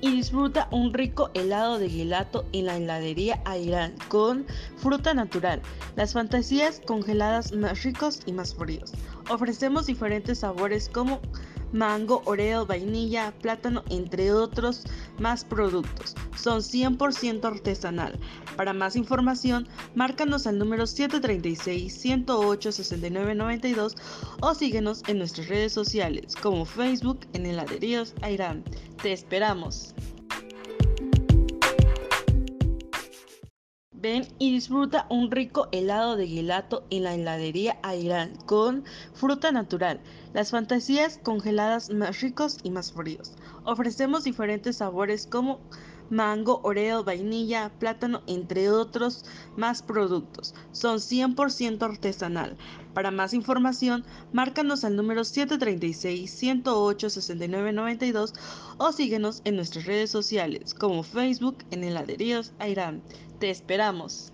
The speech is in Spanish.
Y disfruta un rico helado de gelato en la heladería Airán con fruta natural, las fantasías congeladas más ricos y más fríos. Ofrecemos diferentes sabores como mango, oreo, vainilla, plátano, entre otros más productos. Son 100% artesanal. Para más información, márcanos al número 736-108-6992 o síguenos en nuestras redes sociales como Facebook en Heladerías Airán. Te esperamos. Ven y disfruta un rico helado de gelato en la heladería Airán con fruta natural, las fantasías congeladas más ricos y más fríos. Ofrecemos diferentes sabores como mango, oreo, vainilla, plátano, entre otros más productos. Son 100% artesanal. Para más información, márcanos al número 736-108-6992 o síguenos en nuestras redes sociales como Facebook en Heladerías Airán. Te esperamos.